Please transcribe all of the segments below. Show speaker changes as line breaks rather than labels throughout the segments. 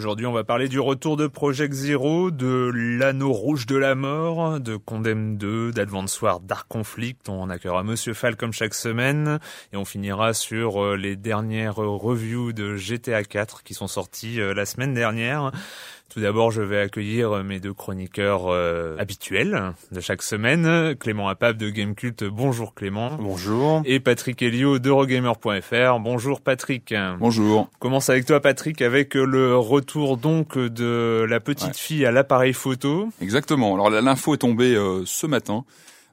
Aujourd'hui, on va parler du retour de Project Zero, de l'anneau rouge de la mort, de Condemn 2, d'Advance War Dark Conflict. On accueillera Monsieur Fall comme chaque semaine. Et on finira sur euh, les dernières reviews de GTA 4 qui sont sorties euh, la semaine dernière. Tout d'abord, je vais accueillir mes deux chroniqueurs euh, habituels de chaque semaine. Clément Apap de Gamecult. Bonjour Clément.
Bonjour.
Et Patrick Helio d'Eurogamer.fr. Bonjour Patrick.
Bonjour.
On commence avec toi Patrick avec le retour donc de la petite
Ouais.
fille à l'appareil photo.
Exactement. Alors la- l'info est tombée euh, ce matin.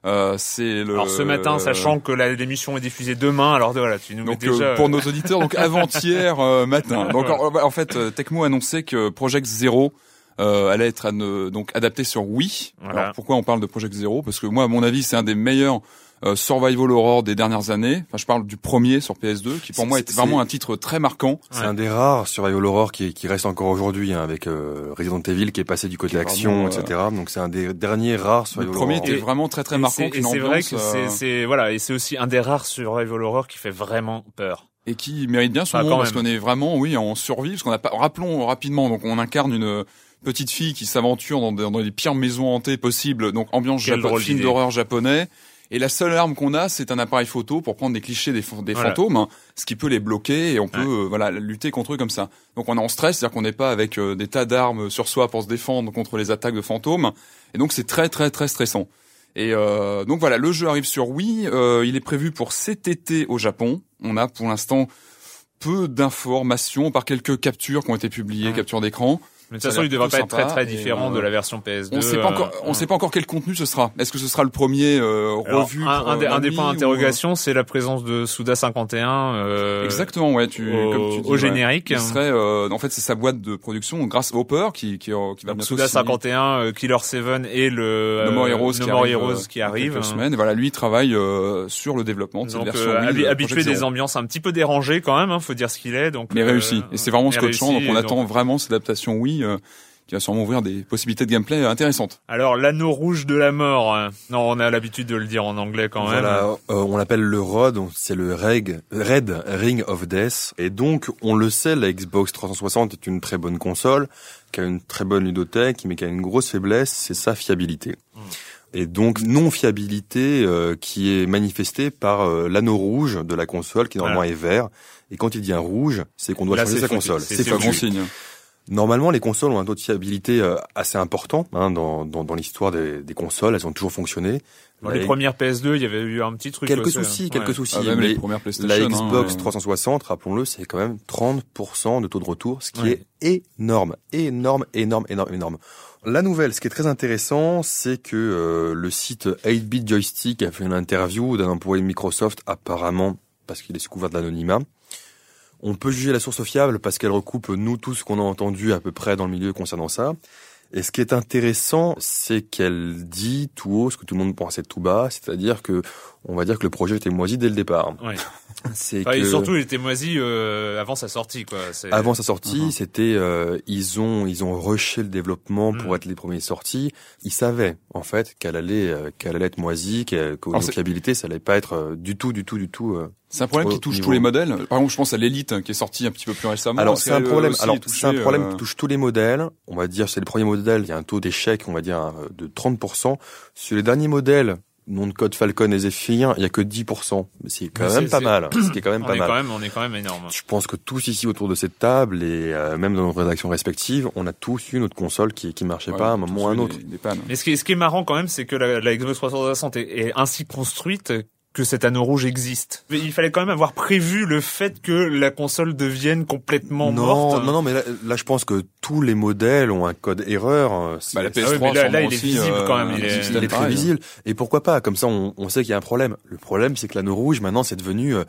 Euh, c'est le.
Alors ce matin, sachant que la- l'émission est diffusée demain, alors voilà, tu nous mets
Donc euh,
déjà...
pour nos auditeurs, donc avant-hier euh, matin. Donc en, en fait, euh, Tecmo annonçait que Project Zero euh, allait être donc adapté sur Wii.
Voilà.
Alors pourquoi on parle de Project Zero? Parce que moi, à mon avis, c'est un des meilleurs euh, survival horror des dernières années. Enfin, je parle du premier sur PS2, qui pour moi est
C'est-
vraiment un titre très marquant.
C'est un des rares survival horror qui, qui reste encore aujourd'hui hein, avec euh, Resident Evil qui est passé du côté
Qui
action,
vraiment,
etc. Donc c'est un des derniers rares
Le
survival
premier
horror.
était
Et-
vraiment très très
Et
marquant.
et c'est vrai que
euh,
c'est, c'est voilà, et c'est aussi un des rares survival horror qui fait vraiment peur.
et qui mérite bien son
Ah,
nom parce qu'on est vraiment oui en survie parce qu'on a pas rappelons rapidement donc on incarne une petite fille qui s'aventure dans, des- dans les pires maisons hantées possibles donc ambiance japo- film d'horreur japonais et la seule arme qu'on a c'est un appareil photo pour prendre des clichés des, fa- des
Voilà.
fantômes hein, ce qui peut les bloquer et on peut
Ouais.
euh, voilà lutter contre eux comme ça donc on est en stress c'est-à-dire qu'on n'est pas avec euh, des tas d'armes sur soi pour se défendre contre les attaques de fantômes et donc c'est très très très stressant et euh, donc voilà, le jeu arrive sur Wii. euh, il est prévu pour cet été au Japon. On a pour l'instant peu d'informations par quelques captures qui ont été publiées,
Ouais.
captures d'écran.
Mais de toute façon, il devrait pas être très très différent
euh,
de la version PS2.
On sait pas encore,
euh,
on sait pas encore quel contenu ce sera. Est-ce que ce sera le premier euh,
Alors,
revu
un, des,
euh,
un des points
ou,
d'interrogation, c'est la présence de Suda 51 euh,
Exactement, ouais. Tu,
au,
comme tu dis,
au
ouais.
générique.
Il serait, euh, en fait, c'est sa boîte de production grâce Hopper qui qui, euh, qui va
Donc Suda
signer
51, euh, Killer 7 et le
No More
euh,
Heroes,
No
qui
More
arrive,
Heroes
euh,
qui arrive.
quelques semaines. Et voilà, lui il travaille euh, sur le développement de cette version
euh,
Wii
habitué des ambiances un petit peu dérangées quand même, hein, faut dire ce qu'il est. Donc
mais
euh,
réussi. Et c'est vraiment
mais
scotchant. donc on attend vraiment cette adaptation Wii euh, qui va sûrement ouvrir des possibilités de gameplay intéressantes.
Alors l'anneau rouge de la mort. hein. Non, on a l'habitude de le dire en anglais quand même.
Voilà, euh, on l'appelle le ROD, c'est le Reg, Red Ring of Death. Et donc, on le sait, la Xbox 360 est une très bonne console, qui a une très bonne ludothèque, mais qui a une grosse faiblesse, c'est sa fiabilité.
Hmm.
Et donc, non-fiabilité euh, qui est manifestée par euh, l'anneau rouge de la console, qui normalement
Voilà.
est vert. Et quand il devient rouge, c'est qu'on doit
Là,
changer sa
foutu.
console.
C'est-
C'est
c'est
pas
foutu.
bon signe.
Normalement, les consoles ont un taux de fiabilité euh, assez important hein, dans, dans, dans l'histoire des, des consoles. Elles ont toujours fonctionné.
Dans
La-
les premières PS2, il y avait eu un petit truc.
quelques
aussi,
soucis,
ouais.
quelques soucis.
Ah, même
mais
les premières PlayStation.
la
hein,
Xbox
ouais.
360, rappelons-le, c'est quand même 30% de taux de retour, ce qui
Ouais.
est énorme, énorme, énorme, énorme, énorme. La nouvelle, ce qui est très intéressant, c'est que euh, le site 8-bit joystick a fait une interview d'un employé de Microsoft, apparemment parce qu'il est sous couvert d'anonymat. On peut juger la source fiable parce qu'elle recoupe nous tous ce qu'on a entendu à peu près dans le milieu concernant ça. Et ce qui est intéressant, c'est qu'elle dit tout haut ce que tout le monde pensait tout bas, c'est-à-dire que on va dire que le projet était moisi dès le départ.
Ouais.
C'est
Enfin, et surtout, il était moisi euh, avant sa sortie, quoi.
Avant sa sortie,
Mhm.
c'était euh, ils ont ils ont rushé le développement pour
Mhm.
être les premiers sortis. Ils savaient en fait qu'elle allait euh, qu'elle allait être moisie, qu'elle- qu'au niveau fiabilité, ça allait pas être euh, du tout du tout du tout. Euh,
C'est un problème qui touche
niveau-
tous les modèles. Par exemple, je pense à l'élite hein, qui est sorti un petit peu plus récemment.
Alors
Est-ce
c'est un problème. Alors c'est un problème
euh,
qui touche tous les modèles. On va dire c'est le premier modèle. Il y a un taux d'échec, on va dire euh, de 30%. Sur les derniers modèles, nom de code Falcon et Zephyr, il y a que 10%. Mais c'est quand même pas mal. Ce qui est quand même
on
pas mal.
on est quand même énorme.
Je pense que tous ici autour de cette table et euh, même dans nos rédactions respectives, on a tous eu notre console qui qui marchait
ouais,
pas à un moment ou à un autre.
Des.
Mais ce qui est, ce qui est marrant quand même, c'est que la, la Xbox 360 est, est ainsi construite que cet anneau rouge existe. Mais il fallait quand même avoir prévu le fait que la console devienne complètement
non,
morte.
non, non, mais là, là, je pense que tous les modèles ont un code erreur. euh, c'est-
Bah, la
Ah oui,
PS3
mais là- là, il est
aussi,
visible
euh,
quand même, il est-
système
il est très
pareil.
visible. Et pourquoi pas Comme ça, on, on sait qu'il y a un problème. Le problème, c'est que l'anneau rouge, maintenant, c'est devenu, euh,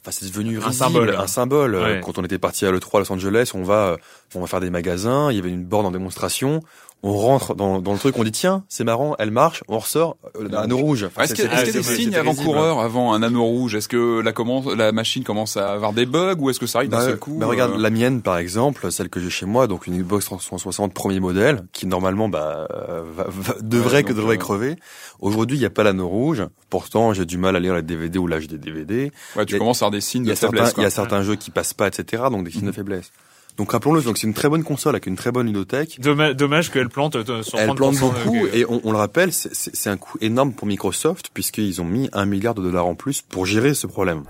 enfin, c'est devenu
Un symbole.
un symbole.
Ouais.
Quand on était parti à l'E3 à Los Angeles, on va, on va faire des magasins. Il y avait une borne en démonstration. On rentre dans, dans le truc, on dit tiens, c'est marrant, elle marche. On ressort, euh, l'anneau rouge. Enfin,
Est-ce qu'il a
c'est-
des signes avant-coureurs avant un anneau rouge? Est-ce que la, commence, la machine commence à avoir des bugs ou est-ce que ça arrive d'un
Bah,
seul coup
bah, regarde,
euh,
la mienne par exemple, celle que j'ai chez moi, donc une Xbox 360 premier modèle, qui normalement bah, euh, va- va- devrait
donc,
que devrait crever. Aujourd'hui, il n'y a pas l'anneau rouge. Pourtant, j'ai du mal à lire les DVD ou l'âge des DVD.
Ouais, tu
a-
commences à avoir des signes de faiblesse.
il y a certains jeux qui passent pas, etc. Donc des signes
Mhm.
de faiblesse. Donc rappelons-le, donc c'est une très bonne console avec une très bonne ludothèque.
Dommage, dommage qu'elle plante euh, sur
Elle
30%
plante beaucoup et on, on le rappelle, c'est- un coût énorme pour Microsoft puisqu'ils ont mis un milliard de dollars en plus pour gérer ce problème.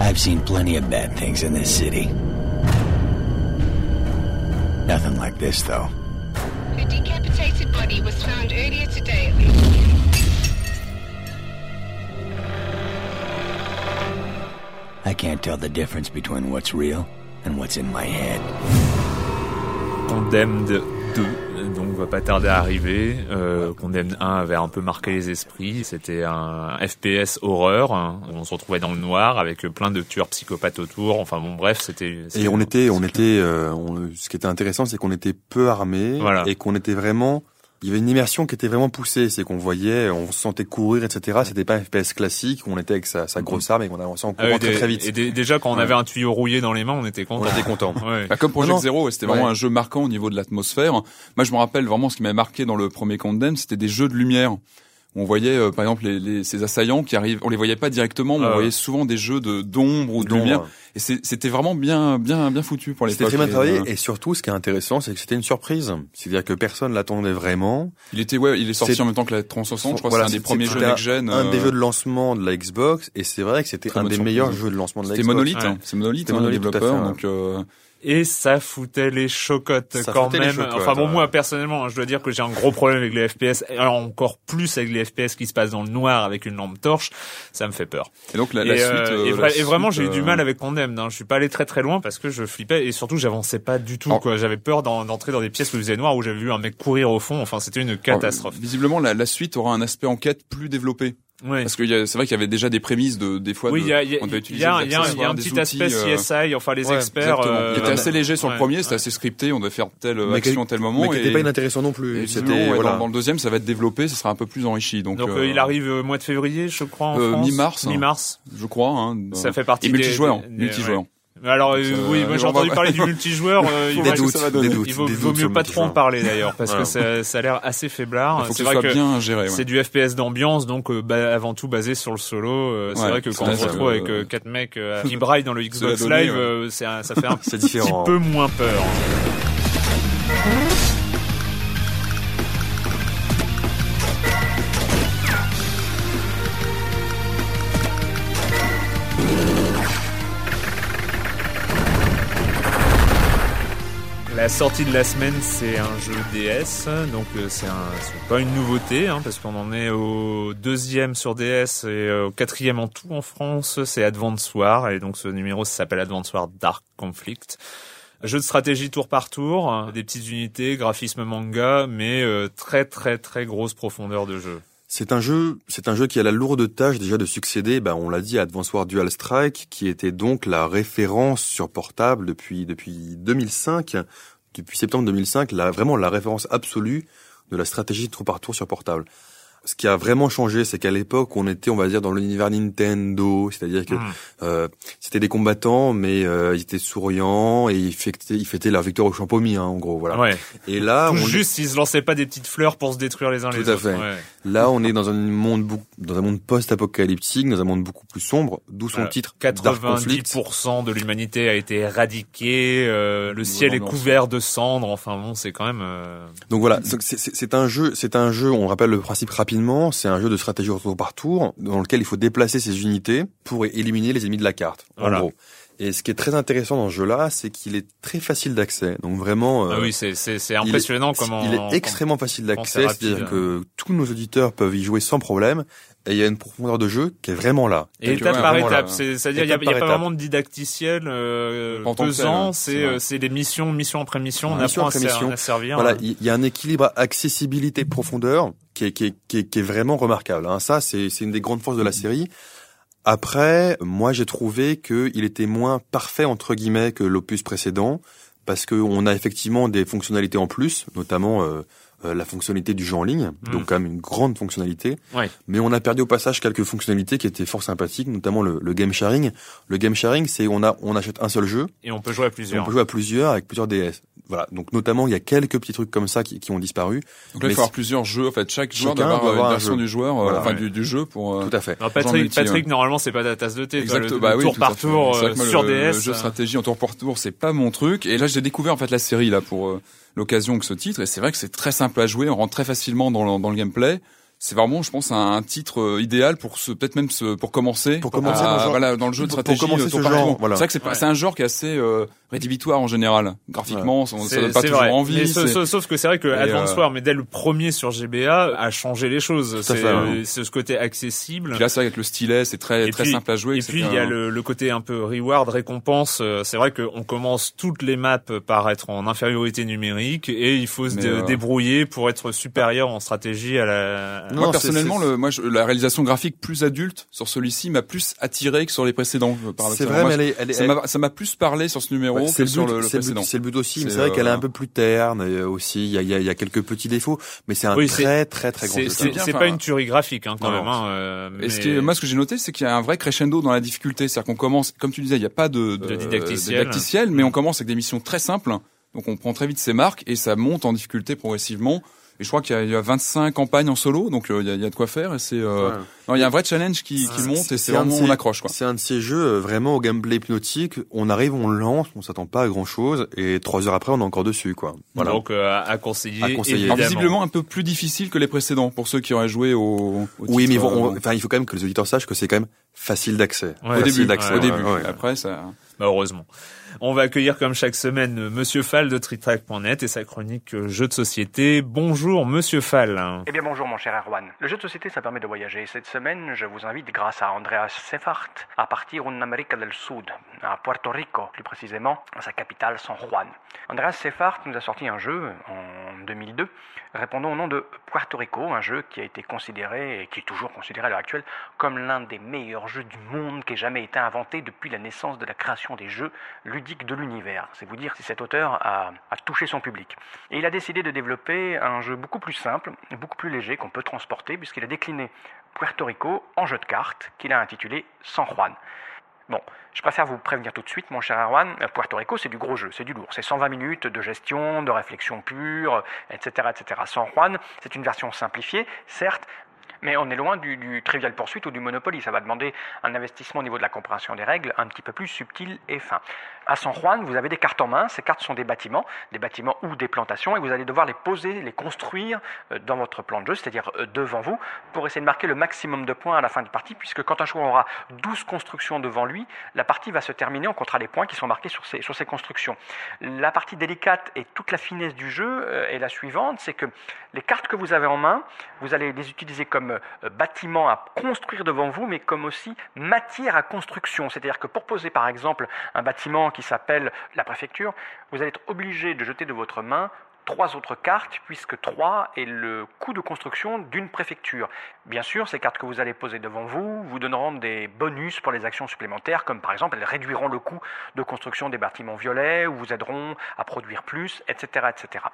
I've seen plenty of bad things in this city. Nothing like this, though.
A decapitated body was found earlier today.
I can't tell the difference between what's real and what's in my head.
Condemned 2, euh, donc va pas tarder à arriver. Euh, Condemned 1 avait un peu marqué les esprits. C'était un FPS horreur. hein, on se retrouvait dans le noir avec plein de tueurs psychopathes autour. Enfin bon, bref, c'était.
Et on était, on était, euh, on- ce qui était intéressant, c'est qu'on était peu armés
Voilà.
et qu'on était vraiment. Il y avait une immersion qui était vraiment poussée, c'est qu'on voyait, on se sentait courir, etc. C'était pas un FPS classique où on était avec sa, sa grosse arme et qu'on avançait en
Ah
courant
oui,
très vite.
Et déjà quand on
Ouais.
avait un tuyau rouillé dans les mains, on était content.
On était content.
Ouais.
Bah, comme Project. Zero, c'était vraiment
Ouais.
un jeu marquant au niveau de l'atmosphère. Moi, je me rappelle vraiment ce qui m'avait marqué dans le premier Condemn, c'était des jeux de lumière. On voyait, euh, par exemple, les, les- ces assaillants qui arrivent, on les voyait pas directement, mais
Ah
on
ouais.
voyait souvent des jeux de d'ombre ou de lumière.
euh,
Et c'est- c'était vraiment bien, bien, bien foutu pour les
C'était très bien travaillé et surtout, ce qui est intéressant, c'est que c'était une surprise. C'est-à-dire que personne l'attendait vraiment.
Il était, ouais, il est sorti en même temps que la 360. Je crois
Voilà,
que c'est un des
c'était-
premiers
c'était
jeux
un-
next-gen.
Un
euh,
des jeux de lancement de la Xbox et c'est vrai que c'était un des
surprise.
meilleurs jeux de lancement de la
C'était
Xbox.
monolithe,
Ouais.
hein. c'est monolithe,
C'était
hein,
Monolith, tout à
développeur.
fait,
Donc, euh,
Et ça foutait les chocottes
Ça
quand même.
chocottes,
enfin bon, moi personnellement, je dois dire que j'ai un gros problème avec les FPS, et encore plus avec les FPS qui se passent dans le noir avec une lampe torche, ça me fait peur.
et donc la, la
et,
suite.
euh,
euh,
et,
la
vraiment, j'ai eu du
euh,
mal avec Condemned. Hein. Je suis pas allé très très loin parce que je flippais et surtout j'avançais pas du tout.
Alors-
quoi. J'avais peur d'en- d'entrer dans des pièces où il faisait noir où j'avais vu un mec courir au fond. Enfin, c'était une catastrophe.
alors, visiblement, la, la suite aura un aspect enquête plus développé.
Ouais.
Parce que il y a- c'est vrai qu'il y avait déjà des prémices de, des fois.
Oui,
de-
il y a, il y a,
on
y a, y un petit
outils,
aspect
euh,
CSI. Enfin, les
ouais,
experts.
Exactement.
euh,
il était assez léger sur le premier, c'était assez scripté, on devait faire telle
Mais
action à
qui-
tel moment.
Mais qui n'était pas inintéressant non plus. C'était voilà.
dans, dans le deuxième, ça va être développé, ça sera un peu plus enrichi. Donc,
Donc
euh,
euh, il arrive au mois de février, je crois, en
Euh, mi-mars.
Mi-mars.
je crois. Hein,
Ça fait partie
et
des-
multijoueur,
des- des- Alors euh, oui, moi j'ai
va-
entendu parler du multijoueur. euh, il va-
ça
des doutes,
il vaut,
des
vaut
doutes
mieux pas trop en parler d'ailleurs parce
Voilà.
que ça, ça a l'air assez faiblard. C'est
ce
vrai que
bien géré. ouais.
c'est du FPS d'ambiance, donc euh, bah, avant tout basé sur le solo. euh, c'est
Ouais,
vrai que quand on se retrouve
euh,
avec euh, quatre mecs euh, qui braillent dans le Xbox Live, euh, ça fait un petit peu moins peur. Sortie de la semaine, c'est un jeu DS, donc euh, c'est pas une nouveauté, hein, parce qu'on en est au deuxième sur DS et euh, au quatrième en tout en France. C'est Advance War, et donc ce numéro s'appelle Advance War Dark Conflict. Jeu de stratégie tour par tour, hein, des petites unités, graphisme manga, mais euh, très très très grosse profondeur de jeu.
C'est un jeu, c'est un jeu qui a la lourde tâche déjà de succéder, ben on l'a dit, à Advance War Dual Strike, qui était donc la référence sur portable depuis depuis 2005, depuis septembre 2005, la, vraiment la référence absolue de la stratégie tour par tour sur portable. Ce qui a vraiment changé, c'est qu'à l'époque, on était, on va dire, dans l'univers Nintendo, c'est-à-dire que
Mm.
euh, c'était des combattants, mais euh, ils étaient souriants et ils fêtaient, ils fêtaient leur victoire au champomis, hein, en gros, voilà.
Ouais.
Et là,
Tout
on,
juste s'ils se lançaient pas des petites fleurs pour se détruire les uns
Tout
les
à
autres.
fait.
Ouais.
Là, on est dans un monde, dans un monde post-apocalyptique, dans un monde beaucoup plus sombre, d'où son
Voilà.
titre Dark Conflict.
90% de l'humanité a été éradiquée, euh, le ciel est couvert de cendres. Enfin bon, c'est quand même. euh,
Donc voilà, c'est- un jeu, c'est un jeu. On rappelle le principe rapidement. C'est un jeu de stratégie au tour par tour, dans lequel il faut déplacer ses unités pour éliminer les ennemis de la carte. En
Voilà.
gros. Et ce qui est très intéressant dans ce jeu-là, c'est qu'il est très facile d'accès. Donc vraiment,
Ah
euh,
oui, c'est c'est c'est
il est-
impressionnant comment.
il est extrêmement facile d'accès, c'est-à-dire que tous nos auditeurs peuvent y jouer sans problème. Et il y a une profondeur de jeu qui est vraiment là.
Et étape
vois,
par étape,
là,
c'est- c'est-à-dire il y a, y pas vraiment de didacticiel euh,
En
pesant,
ouais,
c'est euh, c'est des missions, mission après mission, on
Mission
apprend
après mission.
à servir.
Voilà,
hein.
il y, a un équilibre accessibilité profondeur qui est, qui est, qui est, qui est vraiment remarquable. Hein. Ça, c'est c'est une des grandes forces de la série. Après, moi, j'ai trouvé qu'il était moins parfait entre guillemets que l'opus précédent parce que on a effectivement des fonctionnalités en plus, notamment euh, euh, la fonctionnalité du jeu en ligne,
Mm.
donc quand même une grande fonctionnalité.
Ouais.
Mais on a perdu au passage quelques fonctionnalités qui étaient fort sympathiques, notamment le, le game sharing. Le game sharing, c'est on a on achète un seul jeu,
Et on peut jouer à
et
plusieurs.
on peut jouer à plusieurs avec plusieurs DS. Voilà. Donc notamment il y a quelques petits trucs comme ça qui, qui ont disparu.
Donc là, il faut avoir plusieurs jeux. En fait, chaque joueur
Chacun
doit avoir
avoir
une
un
version
jeu.
du joueur, euh,
Voilà.
enfin
Ouais.
du, du jeu pour. euh,
Tout à fait.
Non, Patrick,
multi,
Patrick,
ouais.
normalement, c'est pas ta tasse de thé. toi,
Exact,
le,
bah
le
oui,
tour par tour euh, sur
le,
DS.
Le jeu stratégie en tour par tour, c'est pas mon truc. Et là, j'ai découvert en fait la série là pour euh, l'occasion que ce titre. Et c'est vrai que c'est très simple à jouer. On rentre très facilement dans le, dans le gameplay. C'est vraiment, je pense, un, un titre euh, idéal pour se peut-être même se, pour commencer.
Pour commencer
à-
dans le genre-
voilà, dans le jeu de
pour- pour
stratégie.
commencer
euh,
ce genre, voilà.
C'est vrai que c'est pas-
Ouais.
c'est un genre qui est assez euh, rédhibitoire en général. Graphiquement, ça, donne pas toujours
vrai.
envie.
Mais
c'est-
sauf, que c'est vrai que
Et,
Advance
euh,
War, mais dès le premier sur GBA, a changé les choses.
à
C'est
fait,
c'est ce côté accessible.
Puis là, c'est vrai qu'avec le stylet, c'est très
Et
très
puis-
simple à jouer.
Et puis il y a le, le côté un peu reward, récompense. C'est vrai qu'on commence toutes les maps par être en infériorité numérique et il faut se dé-
euh,
débrouiller pour être supérieur en stratégie à la.
Non,
moi personnellement, le, moi, je- la réalisation graphique plus adulte sur celui-ci m'a plus attiré que sur les précédents. euh,
C'est vrai,
Moi,
mais elle est, elle est-
ça m'a ça m'a plus parlé sur ce numéro
Ouais,
que
c'est le
sur
but,
le, le
c'est le but,
précédent.
c'est le but aussi. Mais
C'est,
vrai qu'elle est
euh,
un peu plus terne et aussi. Il y a, il y, a, il y a quelques petits défauts, mais c'est un
Oui,
très très très grand
C'est pas une tuerie graphique hein, quand
non,
même. Hein, euh,
Et ce qui est- moi, ce que j'ai noté, c'est qu'il y a un vrai crescendo dans la difficulté. C'est-à-dire qu'on commence, comme tu disais, il n'y a pas de,
De didacticiel.
de didacticiel, mais on commence avec des missions très simples. Donc on prend très vite ses marques et ça monte en difficulté progressivement. Et je crois qu'il y a, il y a 25 campagnes en solo, donc euh, il y, a, il y a de quoi faire. Et c'est, euh,
Ouais.
non, il y a un vrai challenge qui, monte et c'est vraiment
ces-
on accroche quoi.
C'est un de ces jeux euh, vraiment au gameplay hypnotique. On arrive, on lance, on s'attend pas à grand chose, et trois heures après, on est encore dessus, quoi. Voilà.
Donc euh, à- à conseiller.
À conseiller.
évidemment.
Alors, visiblement un peu plus difficile que les précédents pour ceux qui auraient joué au. au
oui, mais bon, on- enfin, il faut quand même que les auditeurs sachent que c'est quand même facile d'accès.
Ouais.
au
Facile
début,
d'accès,
au
ouais,
début.
ouais.
Après, ça.
Bah, heureusement. On va accueillir comme chaque semaine euh, Monsieur Fall de TrickTrack.net et sa chronique euh, jeux de société. Bonjour Monsieur Fall.
Eh bien bonjour mon cher Erwan. Le jeu de société ça permet de voyager. Cette semaine je vous invite grâce à Andreas Sefart à partir en Amérique del Sud, à Puerto Rico plus précisément, à sa capitale San Juan. Andreas Sefart nous a sorti un jeu en 2002 répondant au nom de Puerto Rico, un jeu qui a été considéré et qui est toujours considéré à l'heure actuelle comme l'un des meilleurs jeux du monde qui ait jamais été inventé depuis la naissance de la création des jeux ludiques de l'univers. C'est vous dire si cet auteur a, touché son public. Et il a décidé de développer un jeu beaucoup plus simple, beaucoup plus léger qu'on peut transporter puisqu'il a décliné Puerto Rico en jeu de cartes qu'il a intitulé San Juan. Bon, je préfère vous prévenir tout de suite, mon cher Erwan, Puerto Rico, c'est du gros jeu, c'est du lourd. C'est 120 minutes de gestion, de réflexion pure, etc., etc. San Juan, c'est une version simplifiée, certes, Mais on est loin du, du Trivial Pursuit ou du Monopoly. Ça va demander un investissement au niveau de la compréhension des règles un petit peu plus subtil et fin. À San Juan, vous avez des cartes en main. Ces cartes sont des bâtiments, des bâtiments ou des plantations, et vous allez devoir les poser, les construire euh, dans votre plan de jeu, c'est-à-dire euh, devant vous, pour essayer de marquer le maximum de points à la fin de partie, puisque quand un joueur aura 12 constructions devant lui, la partie va se terminer, on comptera les points qui sont marqués sur ces, sur ces constructions. La partie délicate et toute la finesse du jeu euh, est la suivante, c'est que les cartes que vous avez en main, vous allez les utiliser comme euh, bâtiments à construire devant vous, mais comme aussi matière à construction. C'est-à-dire que pour poser par exemple un bâtiment qui s'appelle la préfecture, vous allez être obligé de jeter de votre main trois autres cartes, puisque 3 est le coût de construction d'une préfecture. Bien sûr, ces cartes que vous allez poser devant vous vous donneront des bonus pour les actions supplémentaires, comme par exemple elles réduiront le coût de construction des bâtiments violets, ou vous aideront à produire plus, etc. etc.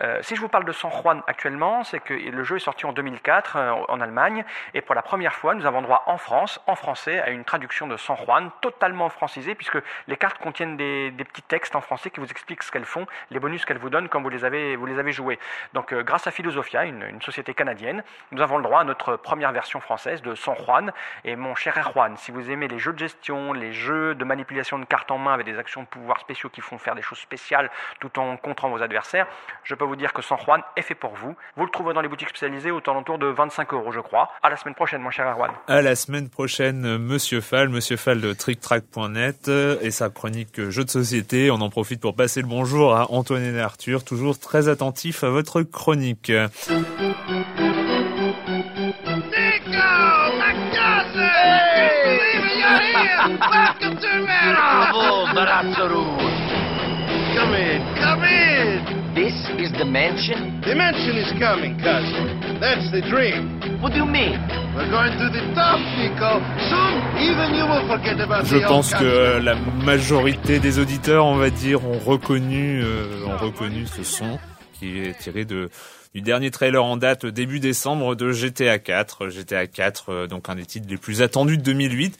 Euh, si je vous parle de San Juan actuellement, c'est que le jeu est sorti en 2004 euh, en Allemagne, et pour la première fois, nous avons droit en France, en français, à une traduction de San Juan totalement francisée, puisque les cartes contiennent des, petits textes en français qui vous expliquent ce qu'elles font, les bonus qu'elles vous donnent quand vous les avez, vous joués. Donc, euh, grâce à Philosophia, une, une société canadienne, nous avons le droit à notre première version française de San Juan. Et mon cher Erwan, si vous aimez les jeux de gestion, les jeux de manipulation de cartes en main avec des actions de pouvoir spéciaux qui font faire des choses spéciales tout en contrant vos adversaires, je peux vous dire que San Juan est fait pour vous. Vous le trouverez dans les boutiques spécialisées aux alentours de 25 euros, je crois. À la semaine prochaine, mon cher Erwan.
À la semaine prochaine, Monsieur Fall, Monsieur Fall de TrickTrack.net euh, et sa chronique euh, jeux de société. On en profite pour passer le bonjour à Antoine et Arthur, toujours très attentifs à votre chronique.
Bravo! Come in, come
the mansion?
The mansion is coming, cousin. That's the dream.
What do you mean?
We're going to the top, Nico. Soon, even you will forget about
Je pense que euh, la majorité des auditeurs, on va dire, ont reconnu, euh, ont reconnu ce son qui est tiré de du dernier trailer en date début décembre de GTA 4. GTA 4, euh, donc un des titres les plus attendus de 2008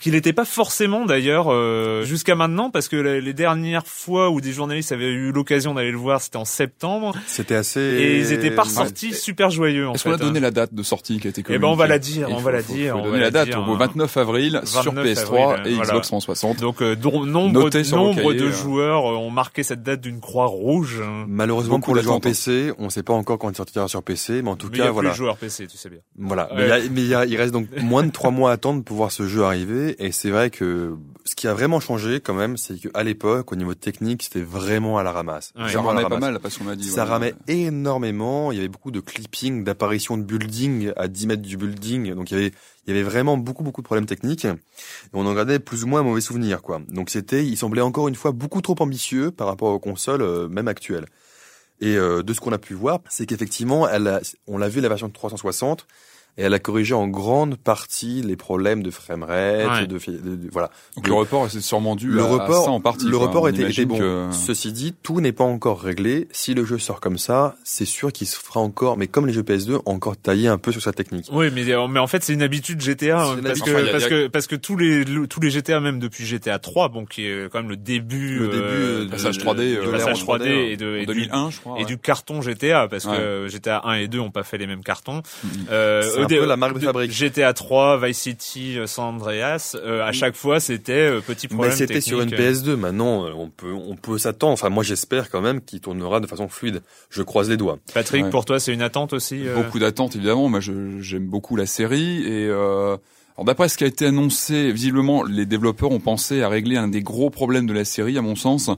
qu'il n'était pas forcément d'ailleurs euh, jusqu'à maintenant parce que les dernières fois où des journalistes avaient eu l'occasion d'aller le voir c'était en septembre
C'était assez.
et ils étaient pas
Ouais.
ressortis super joyeux en
Est-ce qu'on a donné
hein.
la date de sortie qui a été
Eh ben on va
communiquée
la dire,
Il
on
faut-
va la
faut-
dire,
faut
on
donner
va
la date
dire,
au
hein.
29 avril sur
29
PS3
avril,
et
voilà.
Xbox 360.
Donc euh, nombre, nombre de
euh.
joueurs euh, ont marqué cette date d'une croix rouge. hein.
Malheureusement
Beaucoup
pour les joueurs
d'attentes,
PC, on sait pas encore quand il sortira sur PC, mais en tout
Mais il y
cas
a
voilà.
plus de joueurs PC, tu sais bien.
Voilà.
Ouais.
Mais, il y a- mais il, y a- il reste donc moins de trois mois à attendre pour voir ce jeu arriver. Et c'est vrai que ce qui a vraiment changé quand même, c'est qu'à l'époque, au niveau technique, c'était vraiment à la ramasse.
Ouais.
Ça ramait pas mal parce qu'on m'a dit.
Ça
ouais.
ramait énormément. Il y avait beaucoup de clipping, d'apparitions de building à 10 mètres du building. Donc il y avait, il y avait vraiment beaucoup, beaucoup de problèmes techniques. Et on en gardait plus ou moins un mauvais souvenir, quoi. Donc c'était, il semblait encore une fois beaucoup trop ambitieux par rapport aux consoles, euh, même actuelles. Et euh, de ce qu'on a pu voir, c'est qu'effectivement, on l'a vu la version de 360, et elle a corrigé en grande partie les problèmes de framerate,
Ouais.
de, fi- de- de- voilà.
Donc le report c'est sûrement dû
Le
à, à
report,
ça en partie.
le
quoi.
report
On
était, bon.
que-
Ceci dit, tout n'est pas encore réglé. Si le jeu sort comme ça, c'est sûr qu'il se fera encore, mais comme les jeux PS2, encore taillé un peu sur sa technique.
Oui, mais euh, mais en fait c'est une habitude GTA hein,
une
parce
habitude.
que
Enfin, a-
parce
a-
que parce que tous les le- tous les GTA même depuis GTA 3 bon qui est quand même le début
Le début, euh,
de-
passage
de-
3D,
du
euh,
passage
l'ère en
3D
3D,
et de
en
et du-
2001 je crois.
et
ouais.
du carton GTA parce que GTA 1 et 2 ont pas fait les mêmes cartons. Euh,
un peu la marque de
de-
fabrique.
GTA 3, Vice City, euh, San Andreas, euh, à chaque fois c'était euh, petit
Mais
problème
c'était sur une
technique.
PS2. Maintenant, euh, on peut, on peut s'attendre. Enfin, moi, j'espère quand même qu'il tournera de façon fluide. Je croise les doigts.
Patrick,
Ouais.
pour toi c'est une attente aussi. euh,
Beaucoup d'attentes évidemment. Moi, j'aime beaucoup la série et euh, alors d'après ce qui a été annoncé, visiblement, les développeurs ont pensé à régler un des gros problèmes de la série, à mon sens.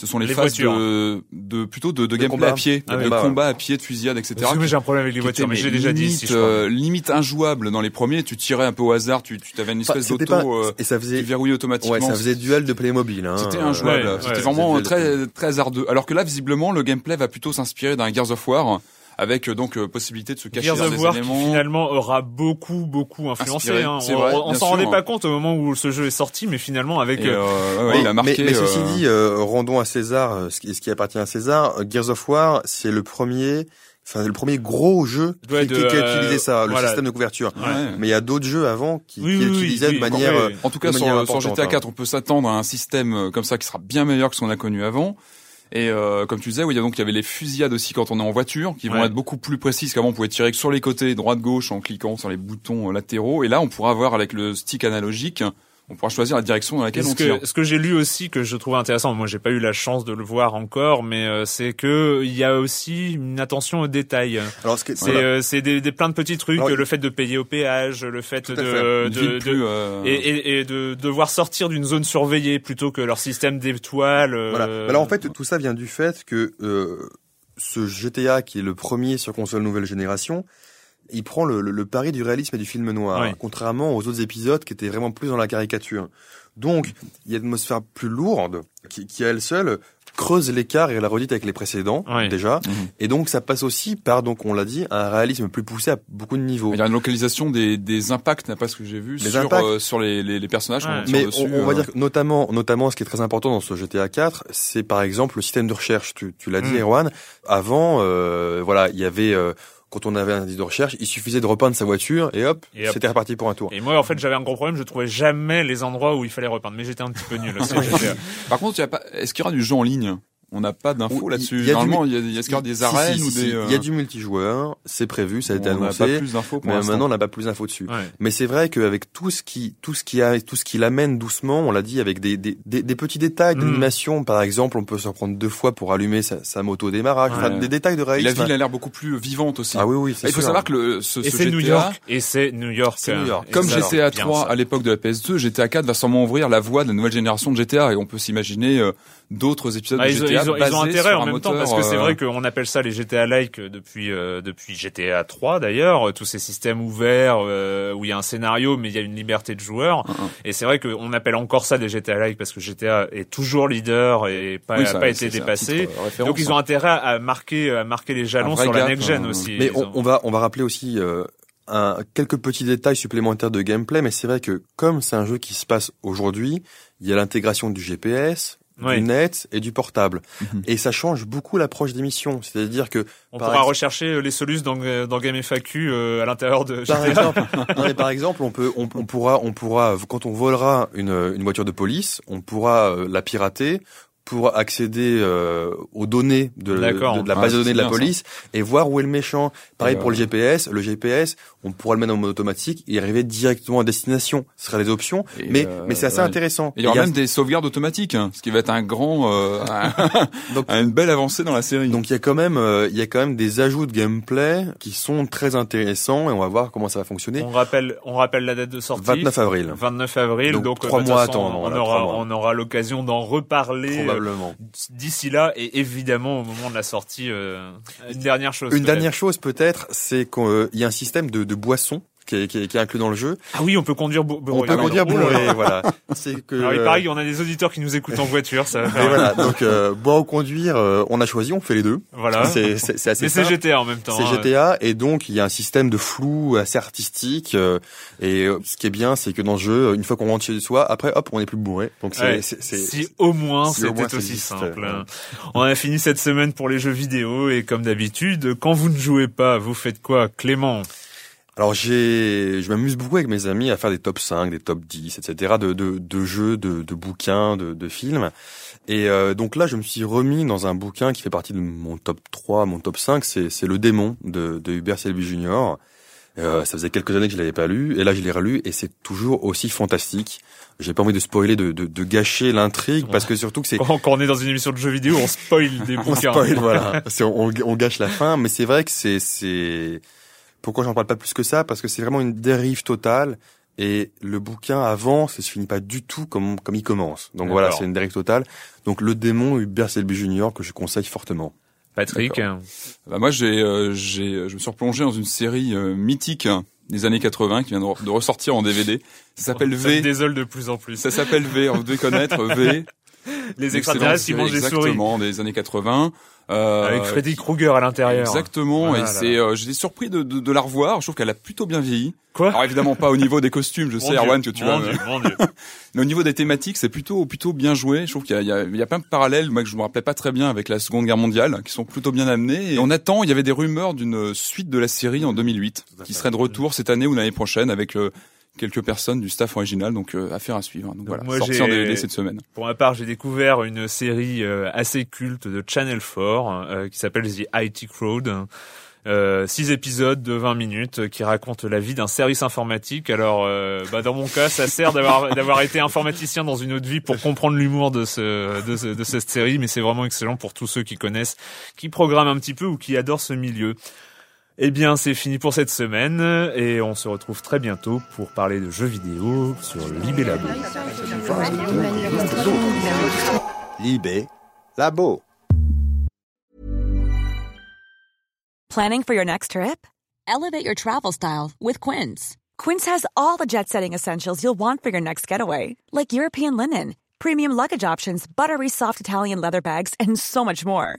Ce sont les,
Les
phases
voitures.
de, de plutôt de, de gameplay
combat.
à pied,
Ah
de
oui.
combat à pied, de fusillade, etc. Qui-
j'ai un problème avec les
qui
voitures, mais je l'ai déjà dit crois.
euh, limite injouable dans les premiers. Tu tirais un peu au hasard, tu, tu avais une
Enfin,
espèce
c'était
d'auto
pas-
euh,
et ça
qui
faisait,
verrouillait automatiquement.
ouais, ça faisait duel de Playmobil. Hein.
C'était injouable.
ouais,
C'était
ouais,
vraiment très très hasardeux. Alors que là, visiblement, le gameplay va plutôt s'inspirer d'un Gears of War avec euh, donc euh, possibilité de se cacher
Gears
dans
of
des
War qui
éléments.
finalement aura beaucoup beaucoup influencé.
Inspiré,
hein. On,
vrai,
on
bien
s'en rendait pas compte au moment où ce jeu est sorti, mais finalement avec euh,
euh, ouais, ouais,
Mais-
il a marqué.
mais, mais ceci
euh,
dit, euh, rendons à César euh, ce qui, ce qui appartient à César. Euh, Gears of War, c'est le premier, enfin le premier gros jeu qui,
Ouais,
qui-
de,
qui a
euh,
utilisé ça, le
voilà.
système de couverture.
ouais.
Mais il y a d'autres jeux avant qui,
Oui,
qui
oui, oui,
l'utilisaient
oui,
de manière.
oui.
euh,
En tout cas, sur, sur GTA
hein.
4, on peut s'attendre à un système euh, comme ça qui sera bien meilleur que ce qu'on a connu avant. Et euh, comme tu disais, oui, il y a donc il y avait les fusillades aussi quand on est en voiture, qui vont
Ouais.
être beaucoup plus précises qu'avant. On pouvait tirer que sur les côtés, droite, gauche, en cliquant sur les boutons euh, latéraux. Et là, on pourra avoir avec le stick analogique, on pourra choisir la direction dans laquelle
ce
on tire.
que, ce que j'ai lu aussi que je trouvais intéressant, moi j'ai pas eu la chance de le voir encore, mais euh, c'est que il y a aussi une attention aux détails.
Alors, ce qui est-
C'est
voilà.
euh, c'est des, des plein de petits trucs,
Alors,
le fait de payer au péage, le fait de,
fait.
De, de-
plus, euh,
et, et, et de devoir sortir d'une zone surveillée plutôt que leur système d'étoiles. euh,
Voilà. Alors en fait, tout ça vient du fait que euh, ce GTA, qui est le premier sur console nouvelle génération, il prend le, le- le pari du réalisme et du film noir, contrairement aux autres épisodes qui étaient vraiment plus dans la caricature. Donc, il y a une atmosphère plus lourde qui, qui à elle seule creuse l'écart et la redite avec les précédents
Ouais.
déjà.
Mhm.
Et donc, ça passe aussi par, donc on l'a dit, un réalisme plus poussé à beaucoup de niveaux.
Il y a une localisation des, des impacts, n'est pas ce que j'ai vu,
Les
sur,
impacts.
euh, sur les, les, les personnages.
Ouais.
Mais
dessus,
on, on va
euh,
dire que notamment, notamment, ce qui est très important dans ce GTA 4, c'est par exemple le système de recherche. Tu, tu l'as dit,
Mm.
Erwan. Avant, euh, voilà, il y avait euh, quand on avait un indice de recherche, il suffisait de repeindre sa voiture et hop,
Et hop.
c'était reparti pour un tour.
Et moi, en fait, j'avais un gros problème, je trouvais jamais les endroits où il fallait repeindre, mais j'étais un petit peu nul aussi.
Par contre, pas, est-ce qu'il y aura du jeu en ligne? On n'a pas d'infos là-dessus.
il y a du
Normalement, il y a, il y a, des
Si,
arènes
si,
ou
si,
des.
si.
euh,
Il y a du multijoueur, c'est prévu, ça a été
on n'a
annoncé.
pas plus d'infos pour
Mais maintenant, on n'a pas plus d'infos dessus.
Ouais.
Mais c'est vrai qu'avec tout ce qui, tout ce qui a, tout ce qui l'amène doucement, on l'a dit, avec des, des, des, des petits détails
Mm.
d'animation, par exemple, on peut se reprendre deux fois pour allumer sa, sa moto au démarrage, enfin, des détails de réalisme.
la ville a l'air beaucoup plus vivante aussi.
Ah oui, oui, c'est
il faut savoir que le, ce,
Et
ce
c'est
GTA,
New York. Et c'est New York.
C'est New York.
Comme GTA
bien,
3
ça.
à l'époque de la PS2, GTA 4 va sûrement ouvrir la voie de la nouvelle génération de GTA et on peut s'imaginer euh, d'autres épisodes
Ah,
de
ils, ont-
GTA
ils ont, ils
basés
ont intérêt en même temps parce que c'est
euh,
vrai qu'on appelle ça les GTA like depuis euh, depuis GTA 3 d'ailleurs tous ces systèmes ouverts euh, où il y a un scénario mais il y a une liberté de joueur
Mhm.
et c'est vrai qu'on appelle encore ça des GTA like parce que GTA est toujours leader et pas
oui, ça-
pas été dépassé
titre, euh,
donc ils ont
hein.
intérêt à marquer à marquer les jalons sur la next gen aussi
Mais on, on va on va rappeler aussi euh, un, quelques petits détails supplémentaires de gameplay, mais c'est vrai que comme c'est un jeu qui se passe aujourd'hui, il y a l'intégration du GPS,
Ouais.
du net et du portable,
Mhm.
et ça change beaucoup l'approche des missions. C'est-à-dire que
on pourra
ex-
rechercher euh, les solutions dans euh, dans Game FAQ euh, à l'intérieur de
par exemple, non, mais par exemple, on peut, on, on pourra, on pourra, quand on volera une, une voiture de police, on pourra euh, la pirater pour accéder euh, aux données de, de,
D'accord.
de la
Ah,
base de données de la
ça.
police et voir où est le méchant. Pareil
Et
pour le GPS. Le GPS, on pourra le mettre en mode automatique et arriver directement à destination. Ce sera des options,
Et,
mais
euh,
mais c'est assez
ouais.
intéressant.
Et il y aura
y a-
même des sauvegardes automatiques, hein, ce qui va être un grand, euh,
Donc-
une belle avancée dans la série.
Donc il y a quand même, euh, il y a quand même des ajouts de gameplay qui sont très intéressants et on va voir comment ça va fonctionner.
on rappelle on rappelle la date de sortie
29 avril,
29 avril,
Donc,
donc, euh,
trois
de toute
mois à attendre,
On
voilà,
aura, on aura l'occasion d'en reparler
probablement.
d'ici là et évidemment au moment de la sortie. euh, une dernière chose.
Une dernière chose peut-être, c'est qu'il y a un système de, de boisson qui est, qui, est, qui est inclus dans le jeu.
Ah oui, on peut conduire. bo-
On
bourré.
peut conduire bourré, voilà. C'est que.
Alors il paraît qu'on a des auditeurs qui nous écoutent en voiture, ça va
et voilà, donc euh, boire ou conduire, euh, on a choisi, on fait les deux.
Voilà.
C'est assez
Mais c'est. GTA en même temps.
C'est
hein.
GTA et donc il y a un système de flou assez artistique euh, et ce qui est bien c'est que dans le jeu une fois qu'on rentre chez soi après hop on est plus bourré donc c'est
Ouais. si au moins
si
c'était aussi
existe,
simple. hein. On a fini cette semaine pour les jeux vidéo et comme d'habitude, quand vous ne jouez pas, vous faites quoi, Clément?
Alors j'ai, je m'amuse beaucoup avec mes amis à faire des top 5, des top 10, etc. de, de, de jeux, de, de bouquins, de, de films. Et euh, donc là, je me suis remis dans un bouquin qui fait partie de mon top 3, mon top 5, c'est, c'est Le Démon de, de Hubert Selby Jr. Euh, ça faisait quelques années que je l'avais pas lu, et là je l'ai relu, et c'est toujours aussi fantastique. J'ai pas envie de spoiler, de, de, de gâcher l'intrigue, parce que surtout que c'est
quand, on est dans une émission de jeux vidéo, on spoil des
on
bouquins.
spoil, voilà. On, on gâche la fin, mais c'est vrai que c'est, c'est, pourquoi j'en parle pas plus que ça? Parce que c'est vraiment une dérive totale. Et le bouquin avance et se finit pas du tout comme, comme il commence. Donc voilà, c'est une dérive totale. Donc le démon Hubert Selby Jr. que je conseille fortement.
Patrick,
Bah, moi, j'ai, euh, j'ai, je me suis replongé dans une série euh, mythique hein, des années 80 qui vient de, re- de ressortir en DVD. Ça s'appelle
ça me
V.
désole de plus en plus.
Ça s'appelle V. Alors, vous devez connaître V.
Les extraterrestres qui mangent des souris.
Exactement, des années 80. Euh,
Avec Freddy Krueger à l'intérieur.
Exactement,
Ah
et c'est, euh, j'étais surpris de, de, de la revoir. Je trouve qu'elle a plutôt bien vieilli.
Quoi
Alors évidemment pas au niveau des costumes, je sais Erwan que tu
Dieu, Dieu.
mais au niveau des thématiques, c'est plutôt plutôt bien joué. Je trouve qu'il y a, il y a, il y a plein de parallèles, moi que je me rappelais pas très bien avec la Seconde Guerre mondiale, qui sont plutôt bien amenés. Et on attend, il y avait des rumeurs d'une suite de la série en 2008, qui serait de retour cette année ou l'année prochaine avec euh, quelques personnes du staff original, donc euh, affaire à suivre. Donc, voilà,
moi,
sorti en
j'ai-
DVD cette semaine.
Pour ma part, j'ai découvert une série euh, assez culte de Channel 4 euh, qui s'appelle The IT Crowd. Euh, six épisodes de 20 minutes euh, qui racontent la vie d'un service informatique. Alors, euh, bah, dans mon cas, ça sert d'avoir d'avoir été informaticien dans une autre vie pour comprendre l'humour de ce, de ce- de cette série, mais c'est vraiment excellent pour tous ceux qui connaissent, qui programment un petit peu ou qui adorent ce milieu. Eh bien, c'est fini pour cette semaine et on se retrouve très bientôt pour parler de jeux vidéo sur Libé Labo.
Libé Labo.
Planning for your next trip? Elevate your travel style with Quince. Quince has all the jet setting essentials you'll want for your next getaway, like European linen, premium luggage options, buttery soft Italian leather bags, and so much more.